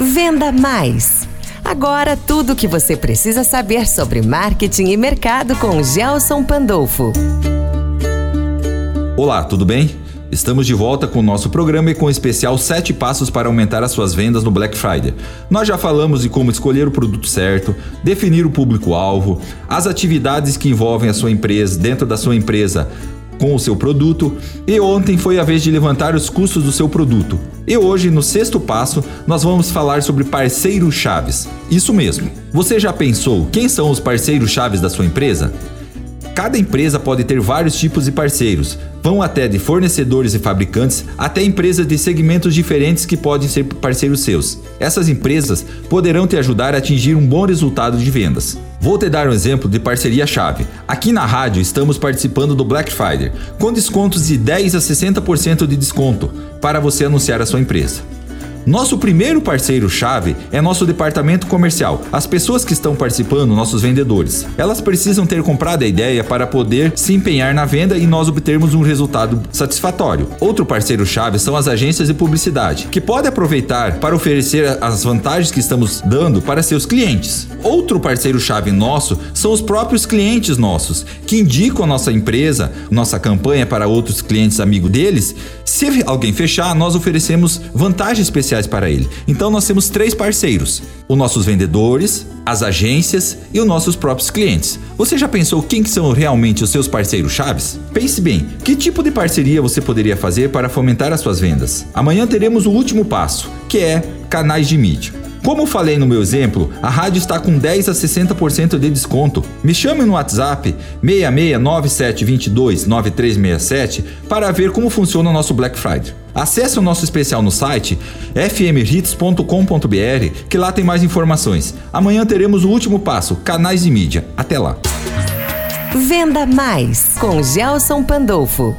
Venda Mais. Agora tudo o que você precisa saber sobre marketing e mercado com Gelson Pandolfo. Olá, tudo bem? Estamos de volta com o nosso programa e com o especial 7 passos para aumentar as suas vendas no Black Friday. Nós já falamos de como escolher o produto certo, definir o público-alvo, as atividades que envolvem a sua empresa, dentro da sua empresa, com o seu produto, e ontem foi a vez de levantar os custos do seu produto. E hoje, no sexto passo, nós vamos falar sobre parceiros chaves. Isso mesmo. Você já pensou quem são os parceiros chaves da sua empresa? Cada empresa pode ter vários tipos de parceiros, vão até de fornecedores e fabricantes até empresas de segmentos diferentes que podem ser parceiros seus. Essas empresas poderão te ajudar a atingir um bom resultado de vendas. Vou te dar um exemplo de parceria-chave. Aqui na rádio estamos participando do Black Friday, com descontos de 10 a 60% de desconto para você anunciar a sua empresa. Nosso primeiro parceiro-chave é nosso departamento comercial. As pessoas que estão participando, nossos vendedores. Elas precisam ter comprado a ideia para poder se empenhar na venda e nós obtermos um resultado satisfatório. Outro parceiro-chave são as agências de publicidade, que podem aproveitar para oferecer as vantagens que estamos dando para seus clientes. Outro parceiro-chave nosso são os próprios clientes nossos, que indicam a nossa empresa, nossa campanha para outros clientes amigos deles. Se alguém fechar, nós oferecemos vantagens especiais especiais para ele. Então nós temos três parceiros: os nossos vendedores, as agências e os nossos próprios clientes. Você já pensou quem que são realmente os seus parceiros chaves? Pense bem, que tipo de parceria você poderia fazer para fomentar as suas vendas? Amanhã teremos o último passo, que é canais de mídia. Como falei no meu exemplo, a rádio está com 10 a 60% de desconto. Me chame no WhatsApp 6697229367 para ver como funciona o nosso Black Friday. Acesse o nosso especial no site fmhits.com.br que lá tem mais informações. Amanhã teremos o último passo, canais de mídia. Até lá. Venda Mais com Gelson Pandolfo.